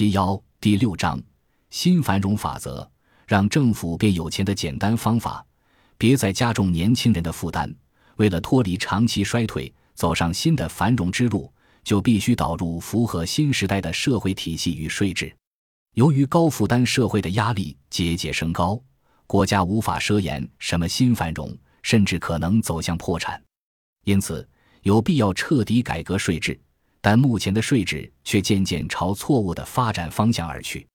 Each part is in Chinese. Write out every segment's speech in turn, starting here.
七幺第六章新繁荣法则，让政府变有钱的简单方法，别再加重年轻人的负担。为了脱离长期衰退，走上新的繁荣之路，就必须导入符合新时代的社会体系与税制。由于高负担社会的压力节节升高，国家无法奢言什么新繁荣，甚至可能走向破产。因此，有必要彻底改革税制。但目前的税制却渐渐朝错误的发展方向而去。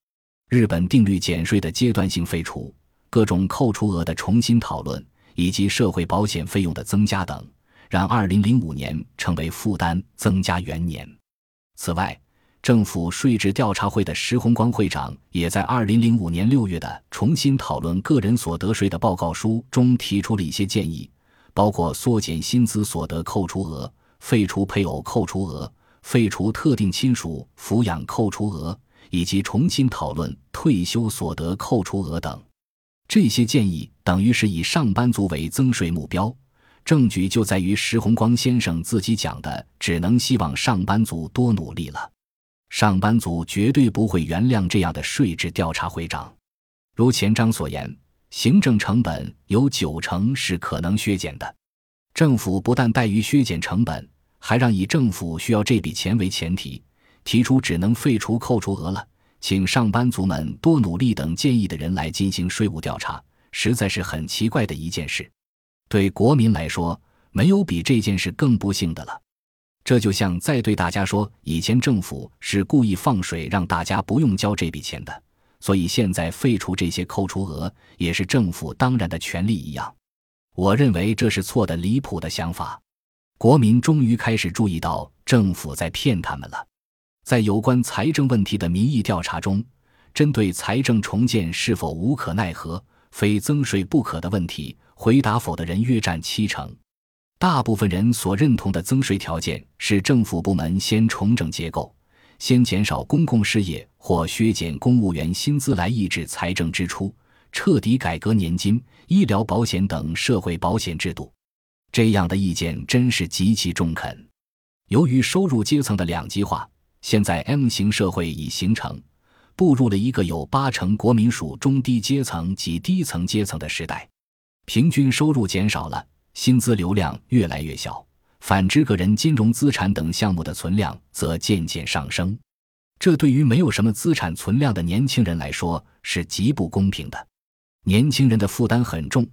日本定律减税的阶段性废除、各种扣除额的重新讨论，以及社会保险费用的增加等，让2005年成为负担增加元年。此外，政府税制调查会的石宏光会长也在2005年6月的重新讨论个人所得税的报告书中提出了一些建议，包括缩减薪资所得扣除额、废除配偶扣除额。废除特定亲属抚养扣除额，以及重新讨论退休所得扣除额等，这些建议等于是以上班族为增税目标。证据就在于石洪光先生自己讲的，只能希望上班族多努力了。上班族绝对不会原谅这样的税制调查会长。如前章所言，行政成本有九成是可能削减的。政府不但怠于削减成本。还让以政府需要这笔钱为前提，提出只能废除扣除额了，请上班族们多努力等建议的人来进行税务调查，实在是很奇怪的一件事。对国民来说，没有比这件事更不幸的了。这就像在对大家说，以前政府是故意放水让大家不用交这笔钱的，所以现在废除这些扣除额也是政府当然的权利一样。我认为这是错的离谱的想法。国民终于开始注意到政府在骗他们了。在有关财政问题的民意调查中，针对财政重建是否无可奈何、非增税不可的问题，回答否的人约占七成。大部分人所认同的增税条件是政府部门先重整结构，先减少公共事业或削减公务员薪资来抑制财政支出，彻底改革年金、医疗保险等社会保险制度。这样的意见真是极其中肯。由于收入阶层的两极化，现在 M 型社会已形成，步入了一个有八成国民属中低阶层及低层阶层的时代。平均收入减少了，薪资流量越来越小；反之，个人金融资产等项目的存量则渐渐上升。这对于没有什么资产存量的年轻人来说是极不公平的。年轻人的负担很重。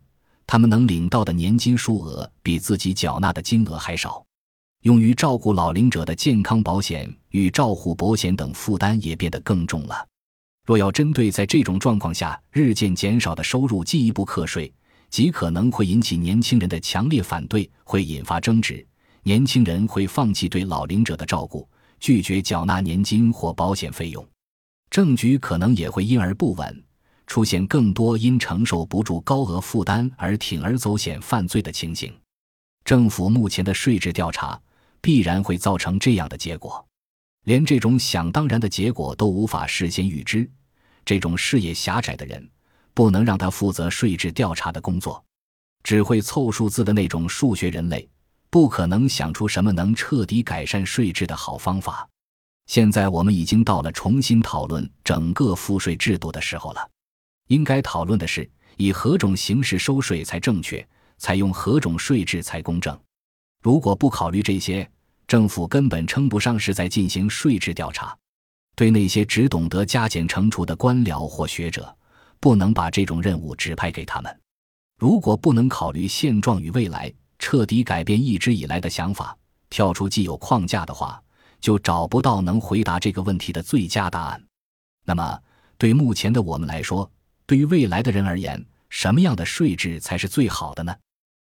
他们能领到的年金数额比自己缴纳的金额还少，用于照顾老龄者的健康保险与照护保险等负担也变得更重了。若要针对在这种状况下日渐减少的收入进一步课税，极可能会引起年轻人的强烈反对，会引发争执。年轻人会放弃对老龄者的照顾，拒绝缴纳年金或保险费用，政局可能也会因而不稳。出现更多因承受不住高额负担而铤而走险犯罪的情形，政府目前的税制调查必然会造成这样的结果。连这种想当然的结果都无法事先预知，这种视野狭窄的人，不能让他负责税制调查的工作。只会凑数字的那种数学人类，不可能想出什么能彻底改善税制的好方法。现在我们已经到了重新讨论整个赋税制度的时候了。应该讨论的是，以何种形式收税才正确，采用何种税制才公正。如果不考虑这些，政府根本称不上是在进行税制调查。对那些只懂得加减乘除的官僚或学者，不能把这种任务指派给他们。如果不能考虑现状与未来，彻底改变一直以来的想法，跳出既有框架的话，就找不到能回答这个问题的最佳答案。那么，对目前的我们来说，对于未来的人而言，什么样的税制才是最好的呢？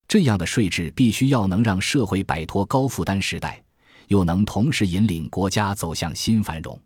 这样的税制必须要能让社会摆脱高负担时代，又能同时引领国家走向新繁荣。